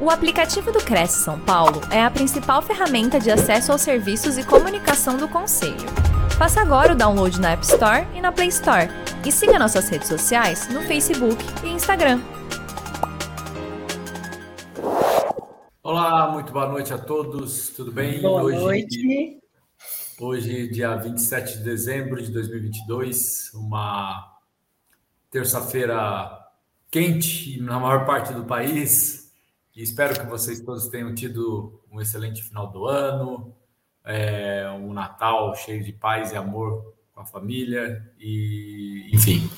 O aplicativo do Cresce São Paulo é a principal ferramenta de acesso aos serviços e comunicação do Conselho. Faça agora o download na App Store e na Play Store. E siga nossas redes sociais no Facebook e Instagram. Olá, muito boa noite a todos, tudo bem? Boa hoje, noite. Hoje, dia 27 de dezembro de 2022, uma terça-feira quente na maior parte do país, e espero que vocês todos tenham tido um excelente final do ano, é, um Natal cheio de paz e amor com a família e, enfim.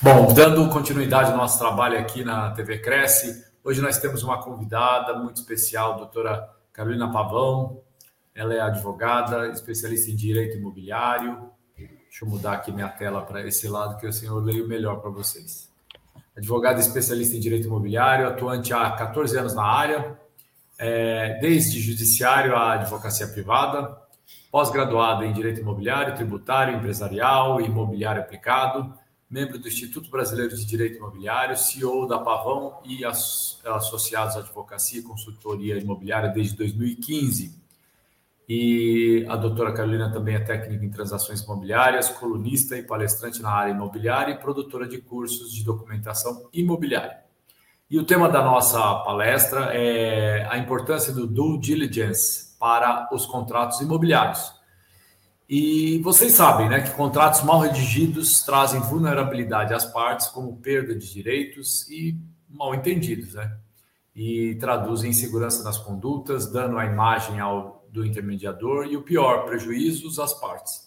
Bom, dando continuidade ao nosso trabalho aqui na TV Cresce, hoje nós temos uma convidada muito especial, a doutora Carolina Pavão. Ela é advogada, especialista em direito imobiliário. Deixa eu mudar aqui minha tela para esse lado que assim eu leio melhor para vocês advogada especialista em direito imobiliário, atuante há 14 anos na área, é, desde judiciário à advocacia privada, pós-graduada em direito imobiliário, tributário, empresarial e imobiliário aplicado, membro do Instituto Brasileiro de Direito Imobiliário, CEO da Pavão e associados à advocacia e consultoria imobiliária desde 2015 e a doutora Carolina também é técnica em transações imobiliárias, colunista e palestrante na área imobiliária e produtora de cursos de documentação imobiliária. E o tema da nossa palestra é a importância do due diligence para os contratos imobiliários. E vocês sabem né, que contratos mal redigidos trazem vulnerabilidade às partes, como perda de direitos e mal entendidos, né? E traduzem insegurança nas condutas, dano à imagem ao do intermediador e o pior, prejuízos às partes.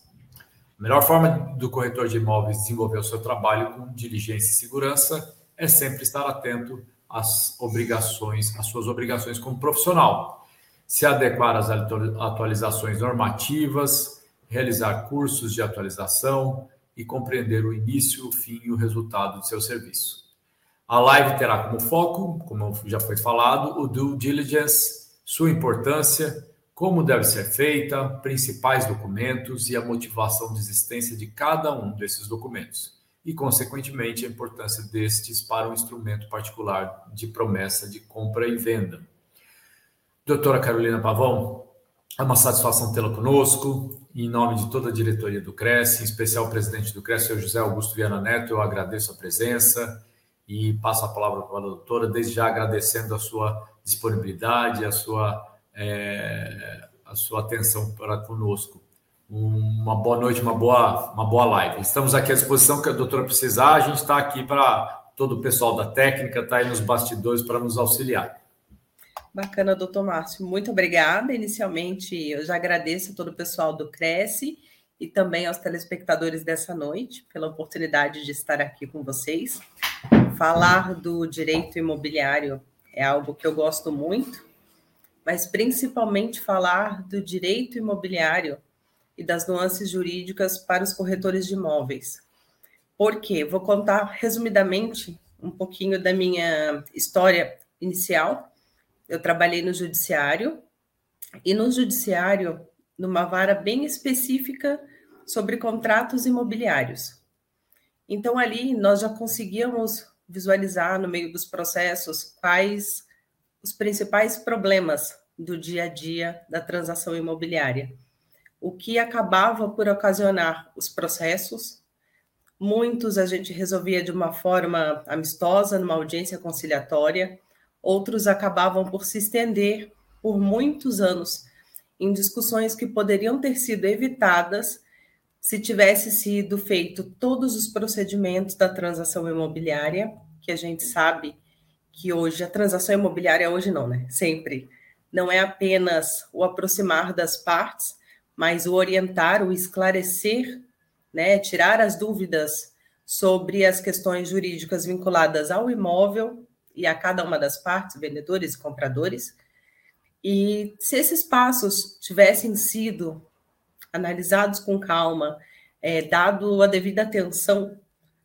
A melhor forma do corretor de imóveis desenvolver o seu trabalho com diligência e segurança é sempre estar atento às obrigações, às suas obrigações como profissional, se adequar às atualizações normativas, realizar cursos de atualização e compreender o início, o fim e o resultado de seu serviço. A live terá como foco, como já foi falado, o due diligence, sua importância como deve ser feita, principais documentos e a motivação de existência de cada um desses documentos, e, consequentemente, a importância destes para um instrumento particular de promessa de compra e venda. Doutora Carolina Pavão, é uma satisfação tê-la conosco. Em nome de toda a diretoria do Cresce, em especial o presidente do Cresce, o José Augusto Viana Neto, eu agradeço a presença e passo a palavra para a doutora, desde já agradecendo a sua disponibilidade, a sua é, a sua atenção para conosco. Uma boa noite, uma boa, uma boa live. Estamos aqui à disposição que a doutora precisar. A gente está aqui para todo o pessoal da técnica, está aí nos bastidores para nos auxiliar. Bacana, doutor Márcio. Muito obrigada. Inicialmente, eu já agradeço a todo o pessoal do Cresce e também aos telespectadores dessa noite pela oportunidade de estar aqui com vocês. Falar do direito imobiliário é algo que eu gosto muito mas principalmente falar do direito imobiliário e das nuances jurídicas para os corretores de imóveis. Por quê? Vou contar resumidamente um pouquinho da minha história inicial. Eu trabalhei no judiciário e no judiciário numa vara bem específica sobre contratos imobiliários. Então ali nós já conseguíamos visualizar no meio dos processos quais os principais problemas do dia a dia da transação imobiliária, o que acabava por ocasionar os processos. Muitos a gente resolvia de uma forma amistosa, numa audiência conciliatória, outros acabavam por se estender por muitos anos em discussões que poderiam ter sido evitadas se tivesse sido feito todos os procedimentos da transação imobiliária, que a gente sabe que hoje a transação imobiliária hoje não, né? Sempre não é apenas o aproximar das partes, mas o orientar, o esclarecer, né, tirar as dúvidas sobre as questões jurídicas vinculadas ao imóvel e a cada uma das partes, vendedores e compradores. E se esses passos tivessem sido analisados com calma, é, dado a devida atenção,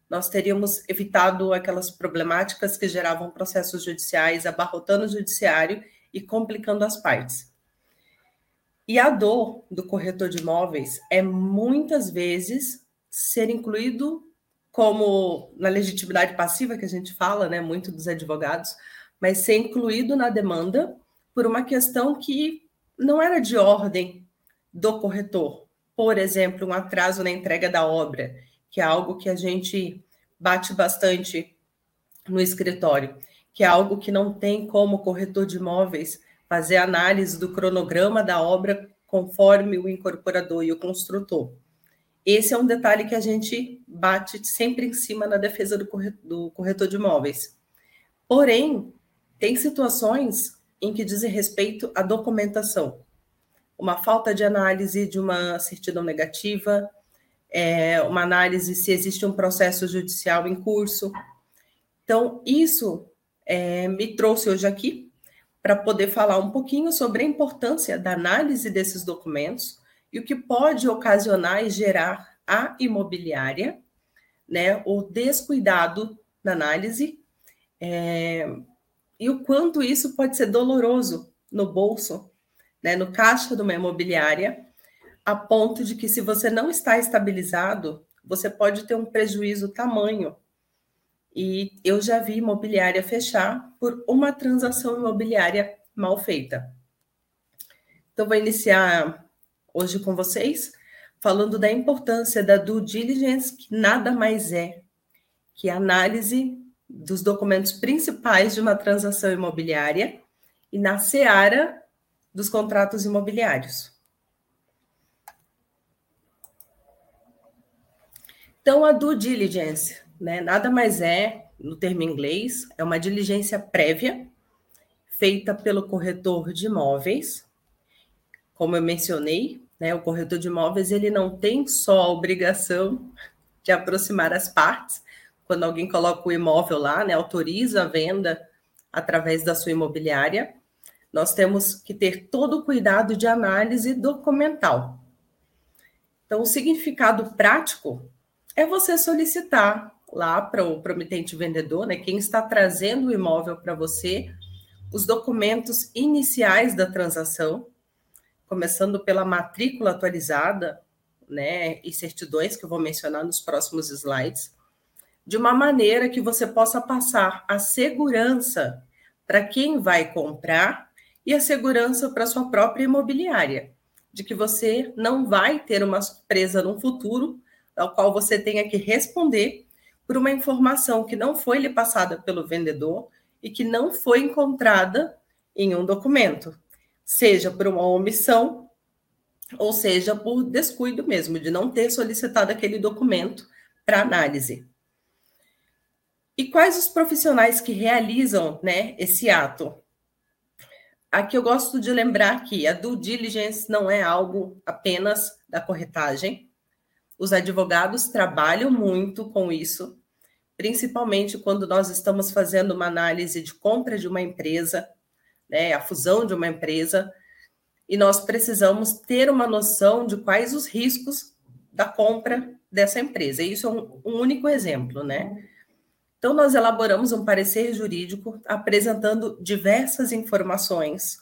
nós teríamos evitado aquelas problemáticas que geravam processos judiciais, abarrotando o judiciário e complicando as partes. E a dor do corretor de imóveis é muitas vezes ser incluído como na legitimidade passiva que a gente fala, né, muito dos advogados, mas ser incluído na demanda por uma questão que não era de ordem do corretor. Por exemplo, um atraso na entrega da obra, que é algo que a gente bate bastante no escritório, que é algo que não tem como corretor de imóveis fazer análise do cronograma da obra conforme o incorporador e o construtor. Esse é um detalhe que a gente bate sempre em cima na defesa do corretor de imóveis. Porém, tem situações em que dizem respeito à documentação. Uma falta de análise de uma certidão negativa, é, uma análise se existe um processo judicial em curso. Então, isso é, me trouxe hoje aqui para poder falar um pouquinho sobre a importância da análise desses documentos e o que pode ocasionar e gerar a imobiliária, né, o descuidado na análise, é, e o quanto isso pode ser doloroso no bolso, né, no caixa de uma imobiliária, a ponto de que se você não está estabilizado, você pode ter um prejuízo tamanho e eu já vi imobiliária fechar por uma transação imobiliária mal feita. Então, vou iniciar hoje com vocês falando da importância da due diligence, que nada mais é que a análise dos documentos principais de uma transação imobiliária e na seara dos contratos imobiliários. Então, a due diligence né? Nada mais é, no termo inglês, é uma diligência prévia feita pelo corretor de imóveis. Como eu mencionei, né, o corretor de imóveis ele não tem só a obrigação de aproximar as partes. Quando alguém coloca o imóvel lá, né, autoriza a venda através da sua imobiliária, nós temos que ter todo o cuidado de análise documental. Então, o significado prático é você solicitar lá para o promitente vendedor, né, quem está trazendo o imóvel para você, os documentos iniciais da transação, começando pela matrícula atualizada, né, e certidões que eu vou mencionar nos próximos slides, de uma maneira que você possa passar a segurança para quem vai comprar e a segurança para sua própria imobiliária, de que você não vai ter uma surpresa no futuro, ao qual você tenha que responder por uma informação que não foi lhe passada pelo vendedor e que não foi encontrada em um documento, seja por uma omissão ou seja por descuido mesmo, de não ter solicitado aquele documento para análise. E quais os profissionais que realizam né, esse ato? Aqui eu gosto de lembrar que a due diligence não é algo apenas da corretagem, os advogados trabalham muito com isso, principalmente quando nós estamos fazendo uma análise de compra de uma empresa, né, a fusão de uma empresa, e nós precisamos ter uma noção de quais os riscos da compra dessa empresa. E isso é um, um único exemplo, né? Então, nós elaboramos um parecer jurídico apresentando diversas informações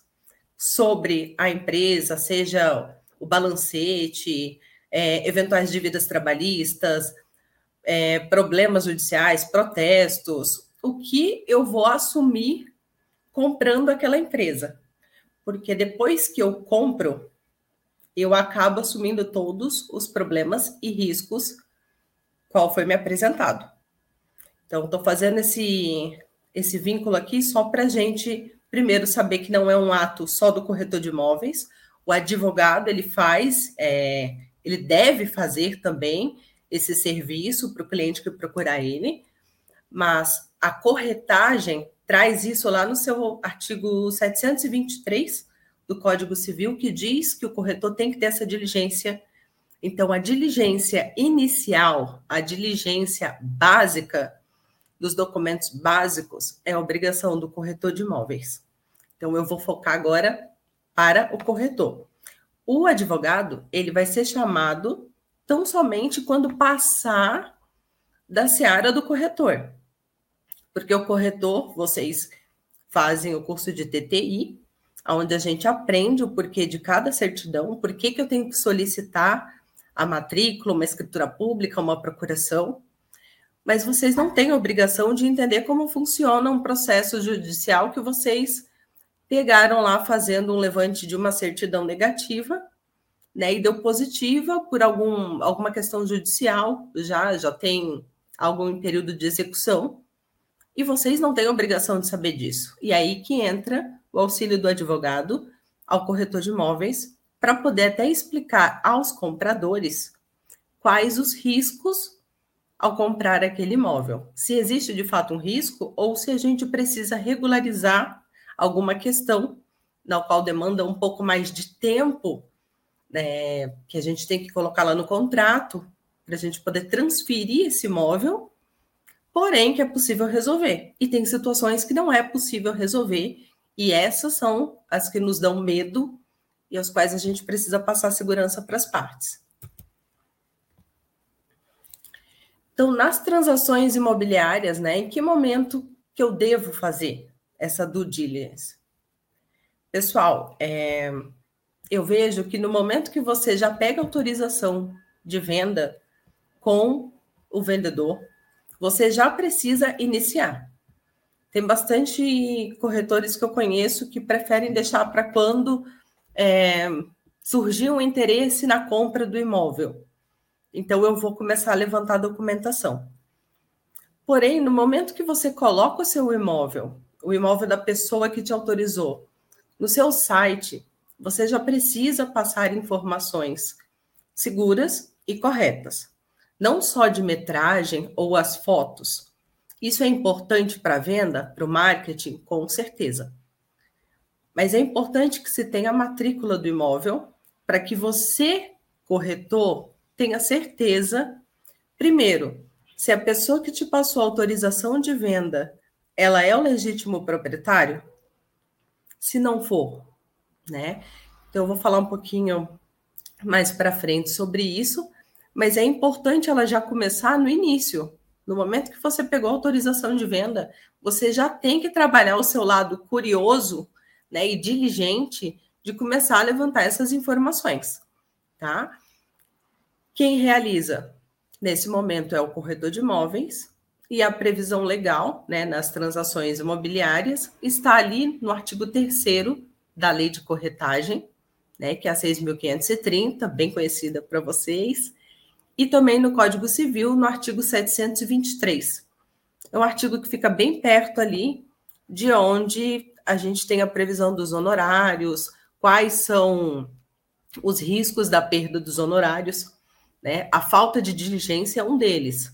sobre a empresa, seja o balancete, é, eventuais dívidas trabalhistas, é, problemas judiciais, protestos, o que eu vou assumir comprando aquela empresa. Porque depois que eu compro, eu acabo assumindo todos os problemas e riscos qual foi me apresentado. Então, estou fazendo esse, esse vínculo aqui só para a gente, primeiro, saber que não é um ato só do corretor de imóveis. O advogado, ele faz, é, ele deve fazer também esse serviço para o cliente que procurar ele, mas a corretagem traz isso lá no seu artigo 723 do Código Civil, que diz que o corretor tem que ter essa diligência. Então, a diligência inicial, a diligência básica dos documentos básicos é a obrigação do corretor de imóveis. Então, eu vou focar agora para o corretor. O advogado, ele vai ser chamado tão somente quando passar da seara do corretor. Porque o corretor, vocês fazem o curso de TTI, onde a gente aprende o porquê de cada certidão, por que eu tenho que solicitar a matrícula, uma escritura pública, uma procuração. mas vocês não têm obrigação de entender como funciona um processo judicial que vocês pegaram lá fazendo um levante de uma certidão negativa, né, e deu positiva por algum, alguma questão judicial, já já tem algo em período de execução, e vocês não têm obrigação de saber disso. E aí que entra o auxílio do advogado ao corretor de imóveis para poder até explicar aos compradores quais os riscos ao comprar aquele imóvel. Se existe de fato um risco ou se a gente precisa regularizar alguma questão na qual demanda um pouco mais de tempo, né, que a gente tem que colocar lá no contrato para a gente poder transferir esse imóvel, porém que é possível resolver. E tem situações que não é possível resolver, e essas são as que nos dão medo e as quais a gente precisa passar segurança para as partes. Então, nas transações imobiliárias, né, em que momento que eu devo fazer essa due diligence? Pessoal, é, eu vejo que no momento que você já pega autorização de venda com o vendedor, você já precisa iniciar. Tem bastante corretores que eu conheço que preferem deixar para quando é, surgir um interesse na compra do imóvel. Então, eu vou começar a levantar a documentação. Porém, no momento que você coloca o seu imóvel, o imóvel da pessoa que te autorizou, no seu site, você já precisa passar informações seguras e corretas. Não só de metragem ou as fotos. Isso é importante para a venda, para o marketing, com certeza. Mas é importante que se tenha a matrícula do imóvel para que você, corretor, tenha certeza, primeiro, se a pessoa que te passou a autorização de venda, ela é o legítimo proprietário? Se não for, né? Então eu vou falar um pouquinho mais para frente sobre isso, mas é importante ela já começar no início. No momento que você pegou a autorização de venda, você já tem que trabalhar o seu lado curioso, né, e diligente de começar a levantar essas informações, tá? Quem realiza nesse momento é o corretor de imóveis e a previsão legal né, nas transações imobiliárias está ali no artigo 3 da Lei de Corretagem, né, que é a 6.530, bem conhecida para vocês, e também no Código Civil, no artigo 723. É um artigo que fica bem perto ali de onde a gente tem a previsão dos honorários, quais são os riscos da perda dos honorários. Né? A falta de diligência é um deles.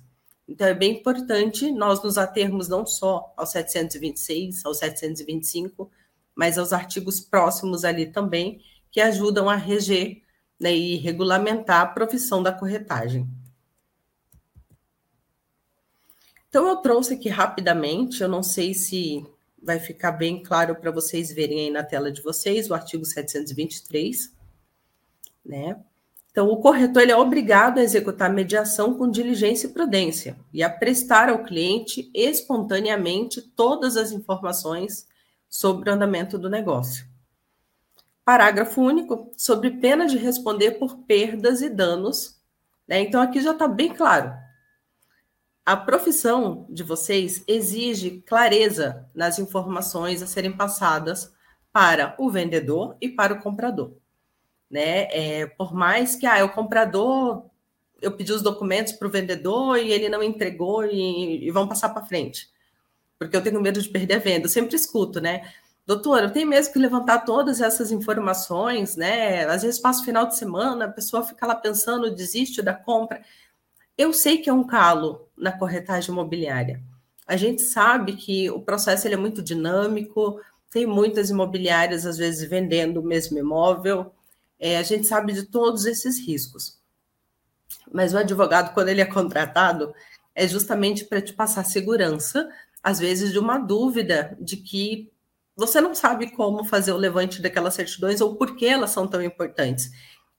Então, é bem importante nós nos atermos não só ao 726, ao 725, mas aos artigos próximos ali também, que ajudam a reger né, e regulamentar a profissão da corretagem. Então, eu trouxe aqui rapidamente, eu não sei se vai ficar bem claro para vocês verem aí na tela de vocês, o artigo 723, né? Então, o corretor ele é obrigado a executar mediação com diligência e prudência e a prestar ao cliente espontaneamente todas as informações sobre o andamento do negócio. Parágrafo único, sobre pena de responder por perdas e danos. Né? Então, aqui já está bem claro. A profissão de vocês exige clareza nas informações a serem passadas para o vendedor e para o comprador né? É, por mais que ah, o comprador, eu pedi os documentos para o vendedor e ele não entregou e, e vão passar para frente, porque eu tenho medo de perder a venda. Eu sempre escuto, né? Doutor, eu tenho mesmo que levantar todas essas informações, né? Às vezes passa o final de semana, a pessoa fica lá pensando, desiste da compra. Eu sei que é um calo na corretagem imobiliária. A gente sabe que o processo ele é muito dinâmico, tem muitas imobiliárias, às vezes, vendendo o mesmo imóvel, é, a gente sabe de todos esses riscos. Mas o advogado, quando ele é contratado, é justamente para te passar segurança, às vezes de uma dúvida de que você não sabe como fazer o levante daquelas certidões ou por que elas são tão importantes.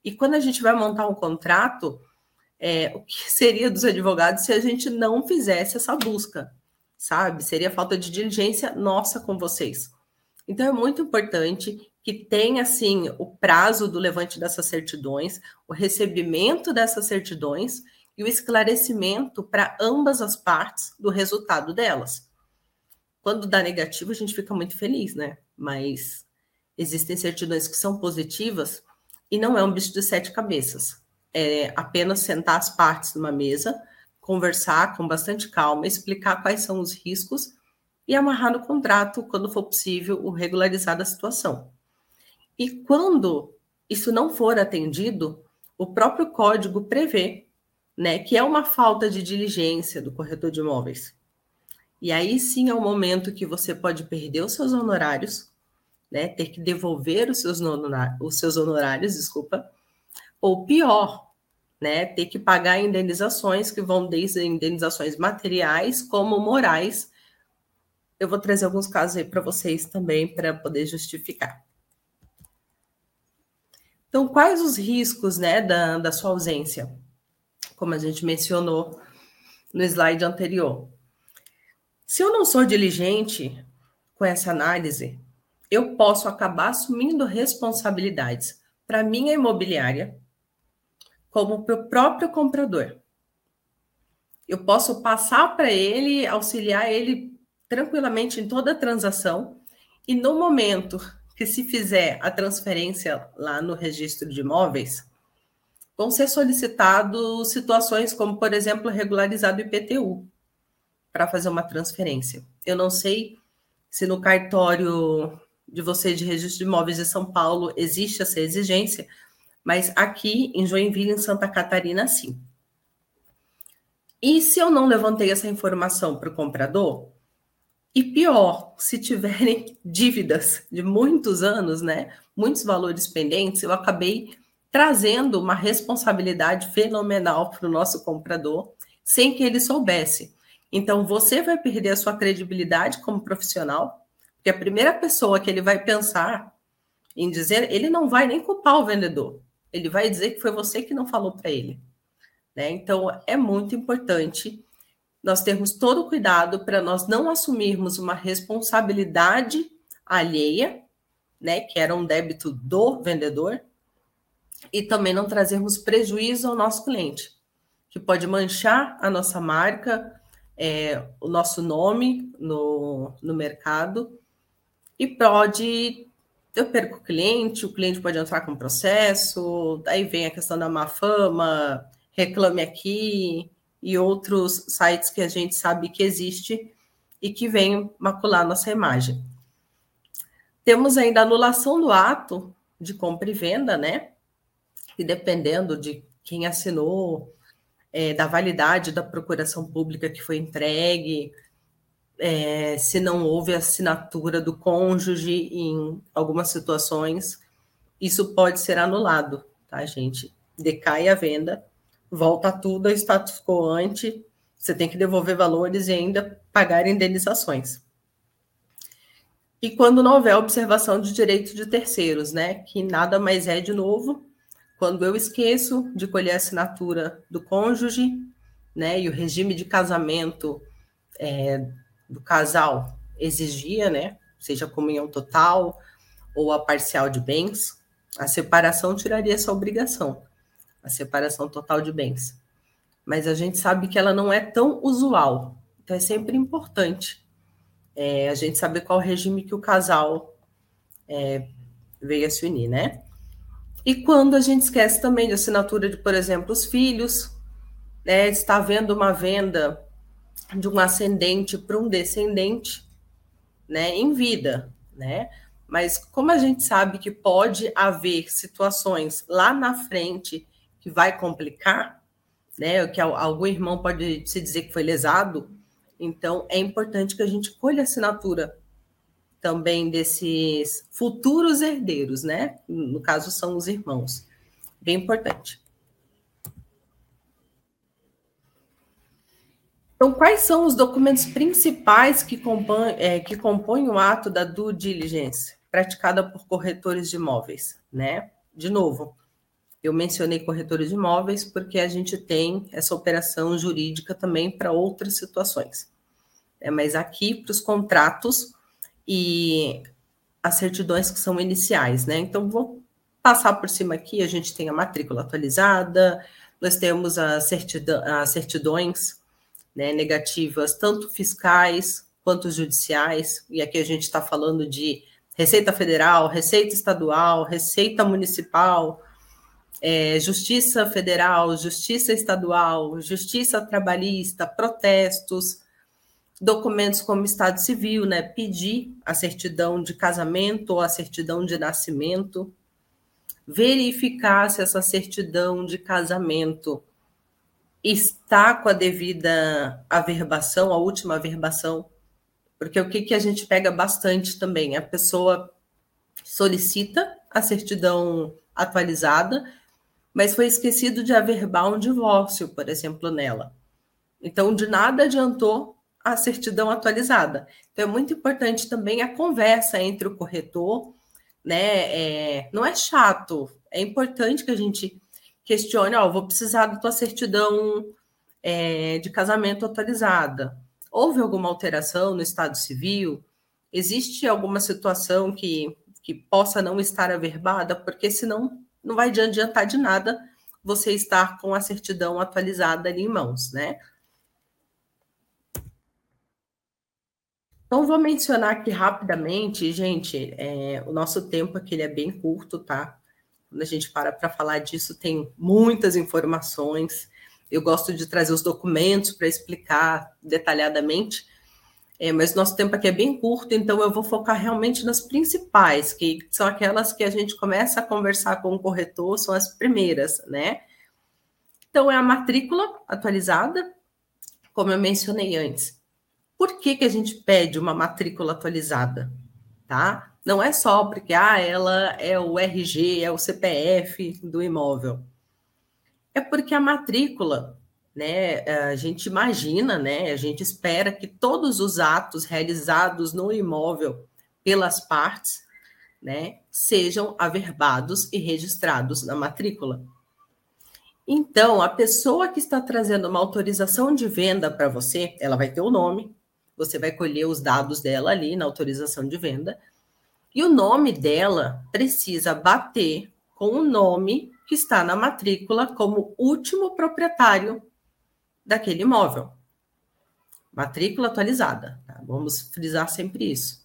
E quando a gente vai montar um contrato, é, o que seria dos advogados se a gente não fizesse essa busca, sabe? Seria falta de diligência nossa com vocês. Então é muito importante que tem assim o prazo do levante dessas certidões, o recebimento dessas certidões e o esclarecimento para ambas as partes do resultado delas. Quando dá negativo, a gente fica muito feliz, né? Mas existem certidões que são positivas e não é um bicho de sete cabeças. É apenas sentar as partes numa mesa, conversar com bastante calma, explicar quais são os riscos e amarrar no contrato, quando for possível, o regularizar da situação. E quando isso não for atendido, o próprio código prevê né, que é uma falta de diligência do corretor de imóveis. E aí sim é o momento que você pode perder os seus honorários, né, ter que devolver os seus, os seus honorários, desculpa, ou pior, né, ter que pagar indenizações que vão desde indenizações materiais como morais. Eu vou trazer alguns casos aí para vocês também para poder justificar. Então, quais os riscos né, da, da sua ausência? Como a gente mencionou no slide anterior. Se eu não sou diligente com essa análise, eu posso acabar assumindo responsabilidades para minha imobiliária, como para o próprio comprador. Eu posso passar para ele, auxiliar ele tranquilamente em toda a transação, e no momento que se fizer a transferência lá no registro de imóveis, vão ser solicitados situações como, por exemplo, regularizar IPTU para fazer uma transferência. Eu não sei se no cartório de vocês de registro de imóveis de São Paulo existe essa exigência, mas aqui em Joinville, em Santa Catarina, sim. E se eu não levantei essa informação para o comprador, e pior, se tiverem dívidas de muitos anos, né, muitos valores pendentes, eu acabei trazendo uma responsabilidade fenomenal para o nosso comprador, sem que ele soubesse. Então, você vai perder a sua credibilidade como profissional, porque a primeira pessoa que ele vai pensar em dizer, ele não vai nem culpar o vendedor, ele vai dizer que foi você que não falou para ele. Né? Então, é muito importante nós termos todo o cuidado para nós não assumirmos uma responsabilidade alheia, né, que era um débito do vendedor, e também não trazermos prejuízo ao nosso cliente, que pode manchar a nossa marca, é, o nosso nome no, no mercado e pode. Eu perco o cliente, o cliente pode entrar com processo, daí vem a questão da má fama, reclame aqui e outros sites que a gente sabe que existe e que vem macular nossa imagem. Temos ainda a anulação do ato de compra e venda, né? E dependendo de quem assinou, é, da validade da procuração pública que foi entregue, é, se não houve assinatura do cônjuge em algumas situações, isso pode ser anulado, tá, gente? Decai a venda, volta tudo ao status quo ante, você tem que devolver valores e ainda pagar indenizações. E quando não houver observação de direitos de terceiros, né? Que nada mais é de novo quando eu esqueço de colher a assinatura do cônjuge, né, e o regime de casamento é, do casal exigia, né, seja comunhão total ou a parcial de bens, a separação tiraria essa obrigação, a separação total de bens. Mas a gente sabe que ela não é tão usual, então é sempre importante é, a gente saber qual regime que o casal é, veio a se unir, né? E quando a gente esquece também de assinatura de, por exemplo, os filhos, né, está havendo uma venda de um ascendente para um descendente, né, em vida, né? Mas como a gente sabe que pode haver situações lá na frente que vai complicar, né, que algum irmão pode se dizer que foi lesado, então é importante que a gente colha a assinatura também desses futuros herdeiros, né? No caso, são os irmãos. Bem importante. Então, quais são os documentos principais que compõem, é, que compõem o ato da due diligence, praticada por corretores de imóveis, né? De novo, eu mencionei corretores de imóveis porque a gente tem essa operação jurídica também para outras situações. É, mas aqui, para os contratos, e as certidões que são iniciais, né? Então, vou passar por cima aqui, a gente tem a matrícula atualizada, nós temos as certidões né, negativas, tanto fiscais quanto judiciais, e aqui a gente está falando de Receita Federal, Receita Estadual, Receita Municipal, é, Justiça Federal, Justiça Estadual, Justiça Trabalhista, protestos, documentos como Estado Civil, né? Pedir a certidão de casamento ou a certidão de nascimento, verificar se essa certidão de casamento está com a devida averbação, a última averbação, porque o que, que a gente pega bastante também? A pessoa solicita a certidão atualizada, mas foi esquecido de averbar um divórcio, por exemplo, nela. Então, de nada adiantou a certidão atualizada. Então, é muito importante também a conversa entre o corretor, né? É, não é chato, é importante que a gente questione, ó, vou precisar da tua certidão é, de casamento atualizada. Houve alguma alteração no estado civil? Existe alguma situação que, que possa não estar averbada? Porque senão não vai adiantar de nada você estar com a certidão atualizada ali em mãos, né? Então, vou mencionar aqui rapidamente, gente, é, o nosso tempo aqui ele é bem curto, tá? Quando a gente para para falar disso, tem muitas informações. Eu gosto de trazer os documentos para explicar detalhadamente, é, mas nosso tempo aqui é bem curto, então eu vou focar realmente nas principais, que são aquelas que a gente começa a conversar com o corretor, são as primeiras, né? Então, é a matrícula atualizada, como eu mencionei antes. Por que, que a gente pede uma matrícula atualizada? Tá? Não é só porque ah, ela é o RG, é o CPF do imóvel. É porque a matrícula né? A gente imagina, né? A gente espera que todos os atos realizados no imóvel pelas partes, né, sejam averbados e registrados na matrícula. Então, a pessoa que está trazendo uma autorização de venda para você, ela vai ter o nome, você vai colher os dados dela ali na autorização de venda, e o nome dela precisa bater com o nome que está na matrícula como último proprietário daquele imóvel. Matrícula atualizada. Tá? Vamos frisar sempre isso.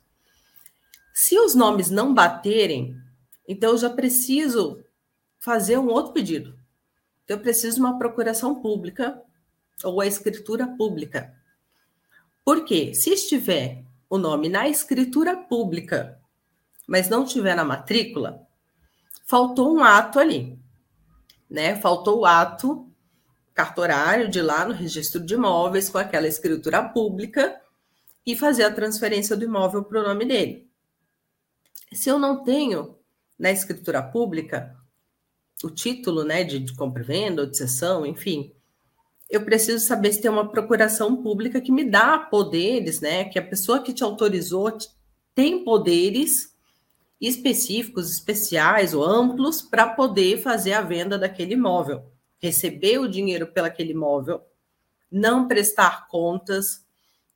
Se os nomes não baterem, então eu já preciso fazer um outro pedido. Eu preciso de uma procuração pública ou a escritura pública. Por quê? Se estiver o nome na escritura pública, mas não estiver na matrícula, faltou um ato ali, né? Faltou o ato cartorário de lá no registro de imóveis com aquela escritura pública e fazer a transferência do imóvel para o nome dele. Se eu não tenho na escritura pública o título né, de, de compra e venda ou de cessão, enfim, eu preciso saber se tem uma procuração pública que me dá poderes, né? Que a pessoa que te autorizou tem poderes específicos, especiais ou amplos para poder fazer a venda daquele imóvel receber o dinheiro pelaquele imóvel, não prestar contas,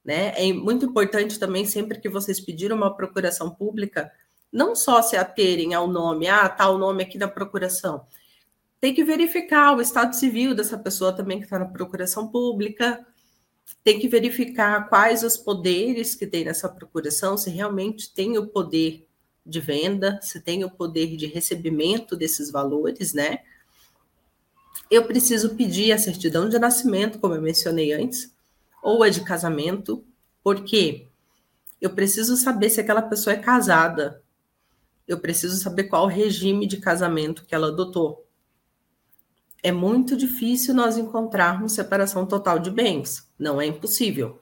né? É muito importante também, sempre que vocês pediram uma procuração pública, não só se aterem ao nome, ah, tá o nome aqui da procuração. Tem que verificar o estado civil dessa pessoa também que está na procuração pública, tem que verificar quais os poderes que tem nessa procuração, se realmente tem o poder de venda, se tem o poder de recebimento desses valores, né? Eu preciso pedir a certidão de nascimento, como eu mencionei antes, ou a de casamento, porque eu preciso saber se aquela pessoa é casada. Eu preciso saber qual o regime de casamento que ela adotou. É muito difícil nós encontrarmos separação total de bens. Não é impossível.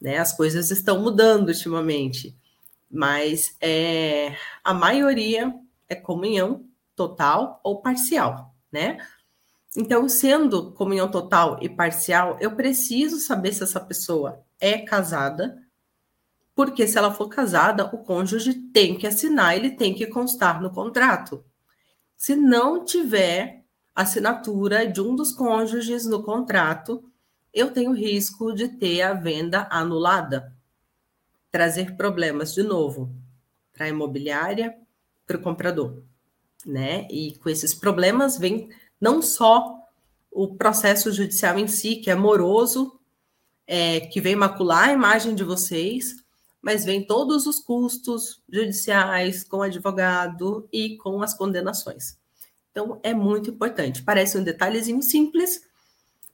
Né? As coisas estão mudando ultimamente. Mas é, a maioria é comunhão total ou parcial, né? Então, sendo comunhão total e parcial, eu preciso saber se essa pessoa é casada, porque se ela for casada, o cônjuge tem que assinar, ele tem que constar no contrato. Se não tiver assinatura de um dos cônjuges no contrato, eu tenho risco de ter a venda anulada, trazer problemas de novo para a imobiliária, para o comprador, né? E com esses problemas vem não só o processo judicial em si, que é moroso, é, que vem macular a imagem de vocês, mas vem todos os custos judiciais com advogado e com as condenações. Então, é muito importante. Parece um detalhezinho simples,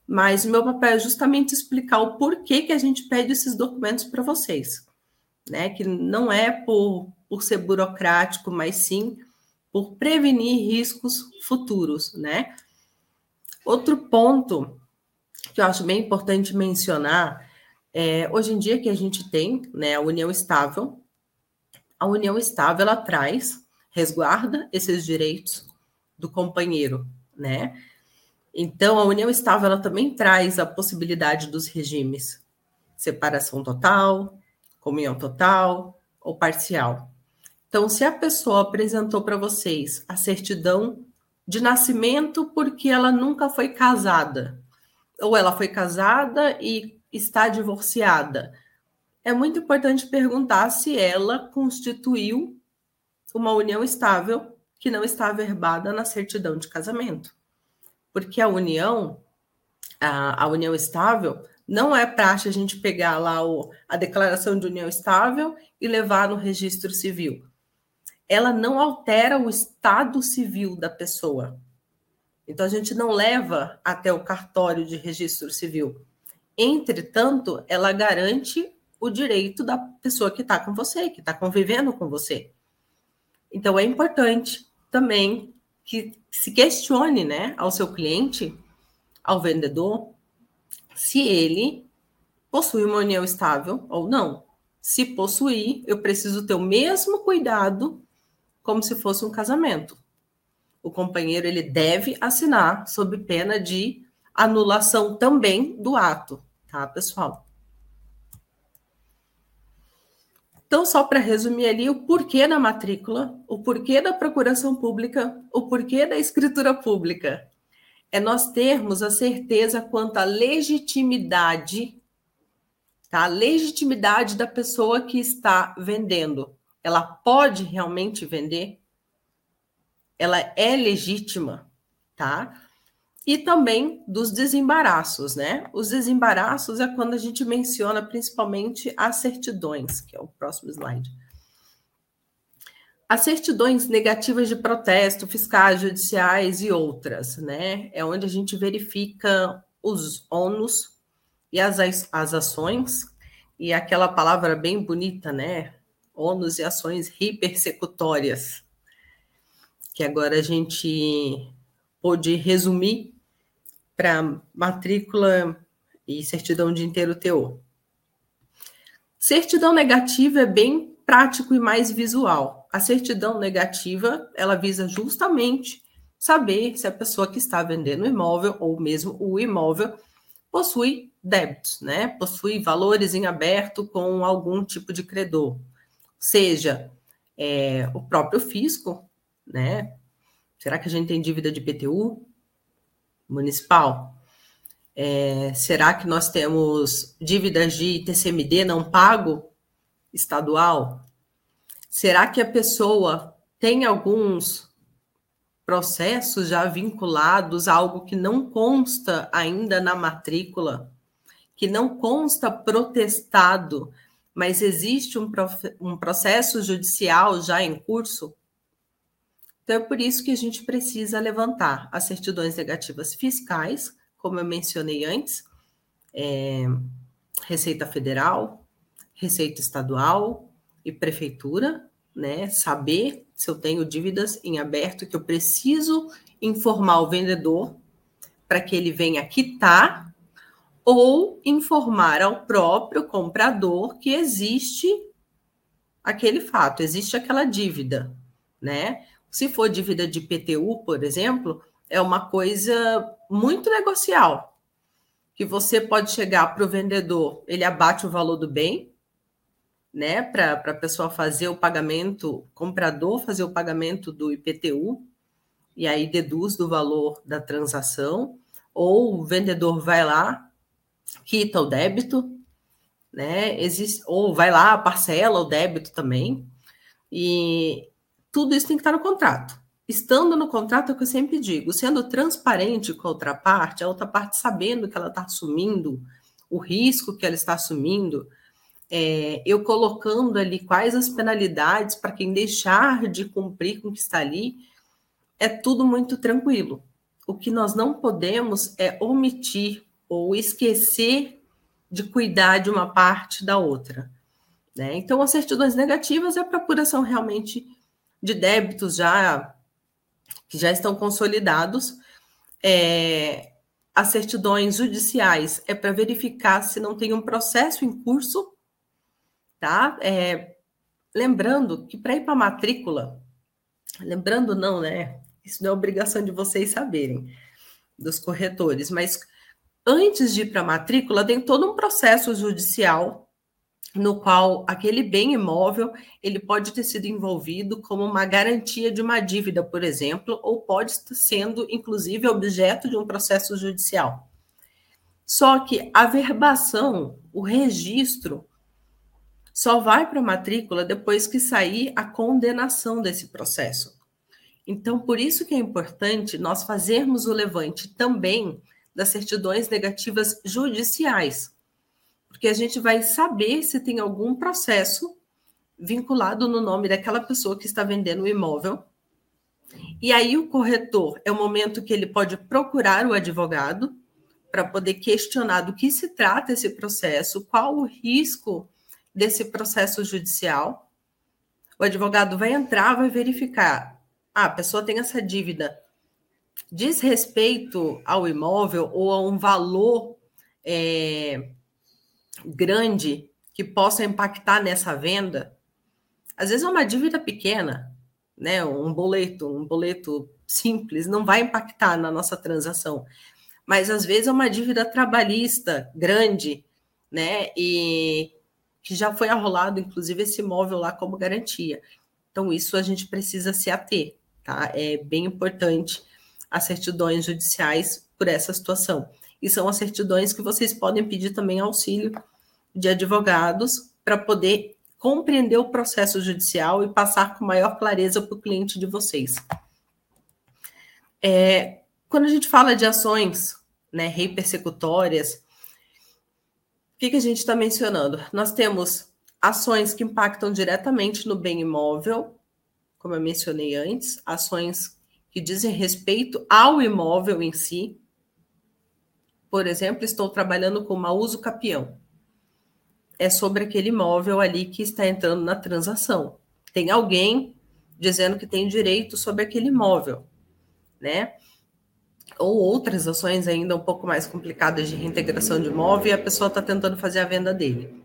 mas o meu papel é justamente explicar o porquê que a gente pede esses documentos para vocês, né? Que não é por, por ser burocrático, mas sim por prevenir riscos futuros, né? Outro ponto que eu acho bem importante mencionar é, hoje em dia que a gente tem, né, a união estável, a união estável ela traz, resguarda esses direitos do companheiro, né? Então, a união estável ela também traz a possibilidade dos regimes separação total, comunhão total ou parcial. Então, se a pessoa apresentou para vocês a certidão de nascimento porque ela nunca foi casada, ou ela foi casada e está divorciada, é muito importante perguntar se ela constituiu uma união estável que não está averbada na certidão de casamento. Porque a união, a, a união estável, não é praxe a gente pegar lá o, a declaração de união estável e levar no registro civil. Ela não altera o estado civil da pessoa. Então, a gente não leva até o cartório de registro civil. Entretanto, ela garante o direito da pessoa que está com você, que está convivendo com você. Então, é importante também que se questione né, ao seu cliente, ao vendedor, se ele possui uma união estável ou não. Se possuir, eu preciso ter o mesmo cuidado como se fosse um casamento. O companheiro ele deve assinar sob pena de anulação também do ato, tá, pessoal? Então, só para resumir ali, o porquê da matrícula, o porquê da procuração pública, o porquê da escritura pública. É nós termos a certeza quanto à legitimidade, tá? A legitimidade da pessoa que está vendendo. Ela pode realmente vender? Ela é legítima, tá? e também dos desembaraços, né? Os desembaraços é quando a gente menciona principalmente as certidões, que é o próximo slide. As certidões negativas de protesto, fiscais, judiciais e outras, né? É onde a gente verifica os ônus e as, as ações, e aquela palavra bem bonita, né? Ônus e ações hipersecutórias, que agora a gente pôde resumir para matrícula e certidão de inteiro teor. Certidão negativa é bem prático e mais visual. A certidão negativa, ela visa justamente saber se a pessoa que está vendendo o imóvel ou mesmo o imóvel possui débitos, né? Possui valores em aberto com algum tipo de credor, seja é, o próprio fisco, né? Será que a gente tem dívida de PTU? municipal? É, será que nós temos dívidas de TCMD não pago estadual? Será que a pessoa tem alguns processos já vinculados a algo que não consta ainda na matrícula, que não consta protestado, mas existe um, um processo judicial já em curso? Então, é por isso que a gente precisa levantar as certidões negativas fiscais, como eu mencionei antes, é, Receita Federal, Receita Estadual e Prefeitura, né? Saber se eu tenho dívidas em aberto que eu preciso informar o vendedor para que ele venha quitar ou informar ao próprio comprador que existe aquele fato, existe aquela dívida, né? Se for dívida de PTU, por exemplo, é uma coisa muito negocial. Que você pode chegar para o vendedor, ele abate o valor do bem, né? Para a pessoa fazer o pagamento, comprador fazer o pagamento do IPTU, e aí deduz do valor da transação, ou o vendedor vai lá, quita o débito, né? Existe, ou vai lá, parcela o débito também. E tudo isso tem que estar no contrato. estando no contrato, é o que eu sempre digo, sendo transparente com a outra parte, a outra parte sabendo que ela está assumindo o risco que ela está assumindo, é, eu colocando ali quais as penalidades para quem deixar de cumprir com o que está ali, é tudo muito tranquilo. O que nós não podemos é omitir ou esquecer de cuidar de uma parte da outra. Né? Então, as certidões negativas é a procuração realmente de débitos já que já estão consolidados. É, as certidões judiciais é para verificar se não tem um processo em curso, tá? É, lembrando que para ir para matrícula, lembrando não, né? Isso não é obrigação de vocês saberem, dos corretores, mas antes de ir para a matrícula, tem todo um processo judicial no qual aquele bem imóvel ele pode ter sido envolvido como uma garantia de uma dívida, por exemplo, ou pode estar sendo, inclusive, objeto de um processo judicial. Só que a verbação, o registro, só vai para a matrícula depois que sair a condenação desse processo. Então, por isso que é importante nós fazermos o levante também das certidões negativas judiciais porque a gente vai saber se tem algum processo vinculado no nome daquela pessoa que está vendendo o imóvel. E aí o corretor é o momento que ele pode procurar o advogado para poder questionar do que se trata esse processo, qual o risco desse processo judicial. O advogado vai entrar, vai verificar. Ah, a pessoa tem essa dívida. Diz respeito ao imóvel ou a um valor é, grande que possa impactar nessa venda, às vezes é uma dívida pequena, né? Um boleto, um boleto simples não vai impactar na nossa transação. Mas às vezes é uma dívida trabalhista grande, né? E que já foi arrolado, inclusive, esse imóvel lá como garantia. Então, isso a gente precisa se ater, tá? É bem importante as certidões judiciais por essa situação. E são as certidões que vocês podem pedir também auxílio de advogados para poder compreender o processo judicial e passar com maior clareza para o cliente de vocês. É, quando a gente fala de ações né, rei persecutórias, o que, que a gente está mencionando? Nós temos ações que impactam diretamente no bem imóvel, como eu mencionei antes, ações que dizem respeito ao imóvel em si. Por exemplo, estou trabalhando com uma uso capião é sobre aquele imóvel ali que está entrando na transação. Tem alguém dizendo que tem direito sobre aquele imóvel, né? Ou outras ações ainda um pouco mais complicadas de reintegração de imóvel e a pessoa está tentando fazer a venda dele.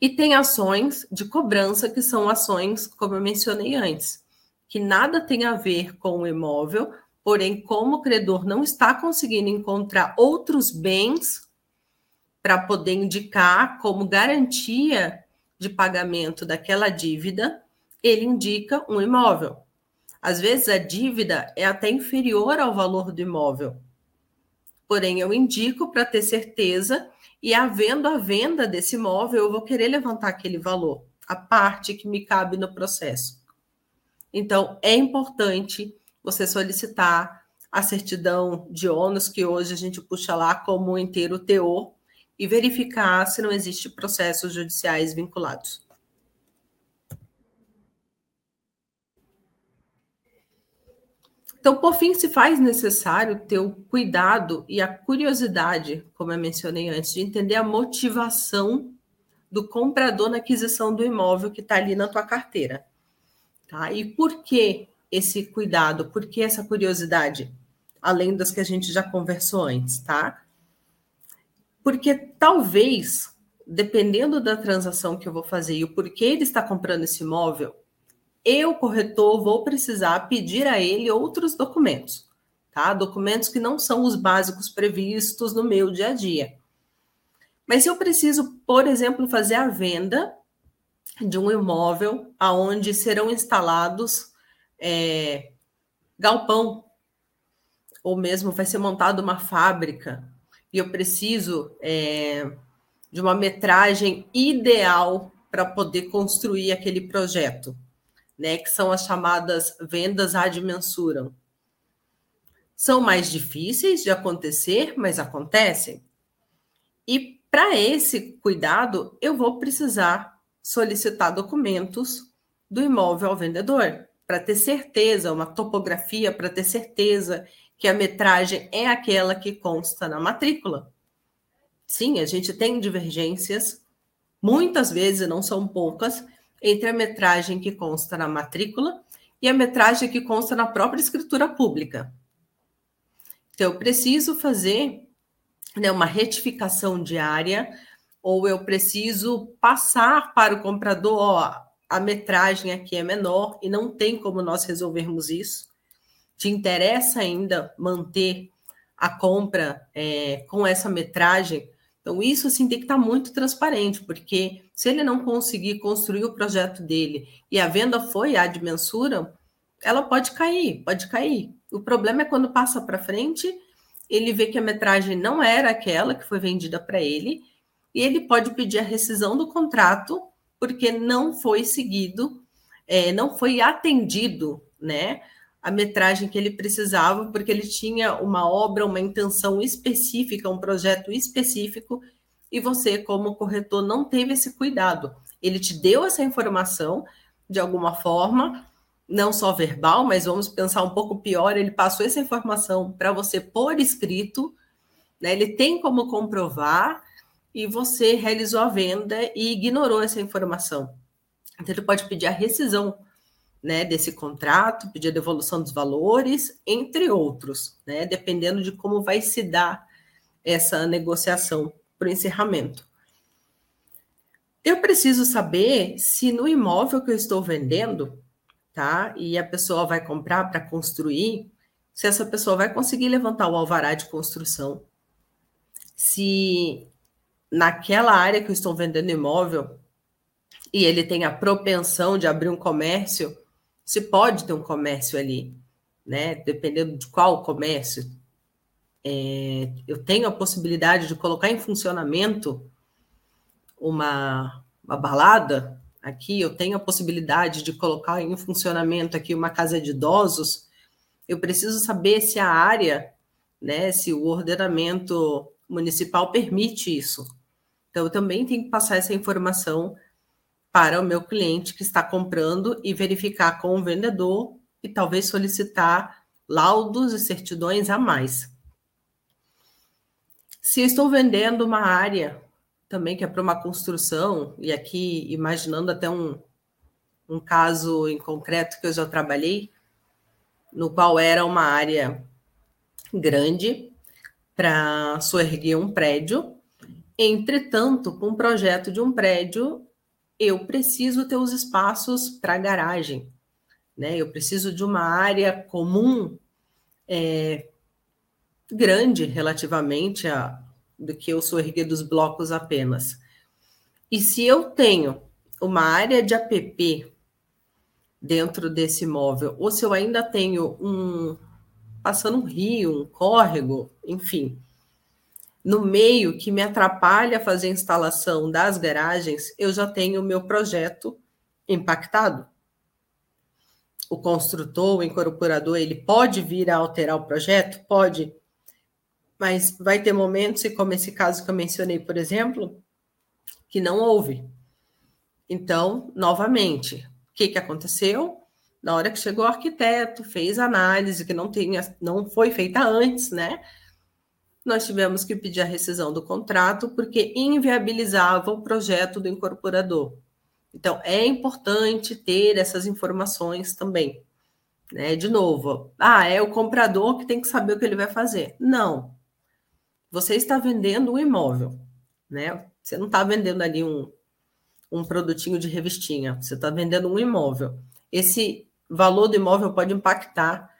E tem ações de cobrança que são ações, como eu mencionei antes, que nada tem a ver com o imóvel, porém, como o credor não está conseguindo encontrar outros bens para poder indicar como garantia de pagamento daquela dívida, ele indica um imóvel. Às vezes a dívida é até inferior ao valor do imóvel. Porém, eu indico para ter certeza e havendo a venda desse imóvel, eu vou querer levantar aquele valor, a parte que me cabe no processo. Então, é importante você solicitar a certidão de ônus, que hoje a gente puxa lá como inteiro teor, e verificar se não existe processos judiciais vinculados. Então, por fim, se faz necessário ter o cuidado e a curiosidade, como eu mencionei antes, de entender a motivação do comprador na aquisição do imóvel que está ali na tua carteira. Tá? E por que esse cuidado? Por que essa curiosidade? Além das que a gente já conversou antes, tá? Porque talvez, dependendo da transação que eu vou fazer e o porquê ele está comprando esse imóvel, eu, corretor, vou precisar pedir a ele outros documentos, tá? Documentos que não são os básicos previstos no meu dia a dia. Mas se eu preciso, por exemplo, fazer a venda de um imóvel aonde serão instalados é, galpão, ou mesmo vai ser montada uma fábrica, e eu preciso é, de uma metragem ideal para poder construir aquele projeto. né, que são as chamadas vendas ad mensuram. São mais difíceis de acontecer, mas acontecem. E para esse cuidado, eu vou precisar solicitar documentos do imóvel ao vendedor, para ter certeza, uma topografia, para ter certeza que a metragem é aquela que consta na matrícula. Sim, a gente tem divergências, muitas vezes, não são poucas, entre a metragem que consta na matrícula e a metragem que consta na própria escritura pública. Então, eu preciso fazer né, uma retificação diária, ou eu preciso passar para o comprador, ó, a metragem aqui é menor e não tem como nós resolvermos isso. Te interessa ainda manter a compra é, com essa metragem? Então, isso assim tem que estar muito transparente, porque se ele não conseguir construir o projeto dele e a venda foi ad mensura, ela pode cair, pode cair. O problema é quando passa para frente ele vê que a metragem não era aquela que foi vendida para ele, e ele pode pedir a rescisão do contrato porque não foi seguido, é, não foi atendido, né? A metragem que ele precisava, porque ele tinha uma obra, uma intenção específica, um projeto específico, e você, como corretor, não teve esse cuidado. Ele te deu essa informação de alguma forma, não só verbal, mas vamos pensar um pouco pior, ele passou essa informação para você por escrito, né? Ele tem como comprovar e você realizou a venda e ignorou essa informação. Então ele pode pedir a rescisão, né, desse contrato, pedir a devolução dos valores, entre outros, né, dependendo de como vai se dar essa negociação para o encerramento. Eu preciso saber se no imóvel que eu estou vendendo tá? E a pessoa vai comprar para construir, se essa pessoa vai conseguir levantar o alvará de construção. Se naquela área que eu estou vendendo imóvel e ele tem a propensão de abrir um comércio, se pode ter um comércio ali, né? Dependendo de qual comércio. É, eu tenho a possibilidade de colocar em funcionamento uma, uma balada, aqui, eu tenho a possibilidade de colocar em funcionamento aqui uma casa de idosos, eu preciso saber se a área, né, se o ordenamento municipal permite isso. Então, eu também tenho que passar essa informação para o meu cliente que está comprando e verificar com o vendedor e talvez solicitar laudos e certidões a mais. Se estou vendendo uma área também que é para uma construção, e aqui imaginando até um, um caso em concreto que eu já trabalhei, no qual era uma área grande para soerguer um prédio. Entretanto, com o projeto de um prédio, eu preciso ter os espaços para garagem, né? Eu preciso de uma área comum é, grande relativamente a, do que eu sou erguer dos blocos apenas. E se eu tenho uma área de app dentro desse imóvel, ou se eu ainda tenho um passando um rio, um córrego, enfim, no meio que me atrapalha fazer a instalação das garagens, eu já tenho o meu projeto impactado. O construtor, o incorporador, ele pode vir a alterar o projeto? Pode mas vai ter momentos, como esse caso que eu mencionei, por exemplo, que não houve. Então, novamente, o que, que aconteceu? Na hora que chegou o arquiteto, fez análise que não tinha, não foi feita antes, né? Nós tivemos que pedir a rescisão do contrato porque inviabilizava o projeto do incorporador. Então, é importante ter essas informações também. Né? De novo, ah, é o comprador que tem que saber o que ele vai fazer. Não, você está vendendo um imóvel, né? Você não está vendendo ali um, um produtinho de revistinha, você está vendendo um imóvel. Esse valor do imóvel pode impactar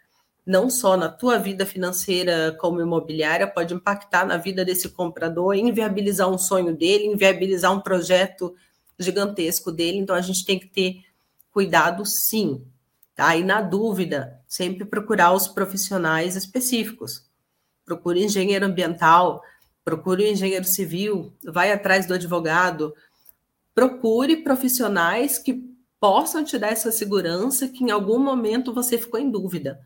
não só na tua vida financeira como imobiliária, pode impactar na vida desse comprador, inviabilizar um sonho dele, inviabilizar um projeto gigantesco dele. Então a gente tem que ter cuidado, sim. Tá? E na dúvida, sempre procurar os profissionais específicos procure engenheiro ambiental, procure engenheiro civil, vai atrás do advogado, procure profissionais que possam te dar essa segurança que em algum momento você ficou em dúvida.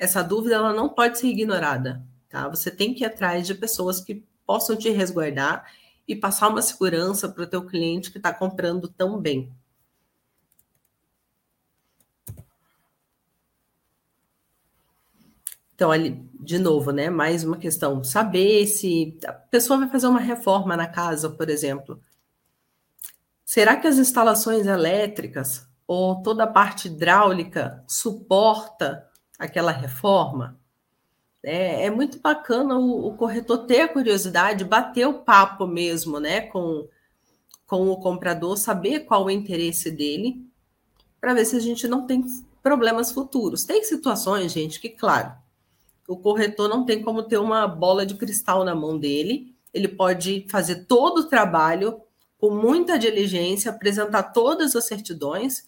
Essa dúvida ela não pode ser ignorada, tá? Você tem que ir atrás de pessoas que possam te resguardar e passar uma segurança para o teu cliente que está comprando tão bem. Então, ali, de novo, né? Mais uma questão: saber se a pessoa vai fazer uma reforma na casa, por exemplo. Será que as instalações elétricas ou toda a parte hidráulica suporta aquela reforma? É, é muito bacana o, o, corretor ter a curiosidade, bater o papo mesmo, né, com, com o comprador, saber qual o interesse dele, para ver se a gente não tem problemas futuros. Tem situações, gente, que, claro, o corretor não tem como ter uma bola de cristal na mão dele. Ele pode fazer todo o trabalho com muita diligência, apresentar todas as certidões,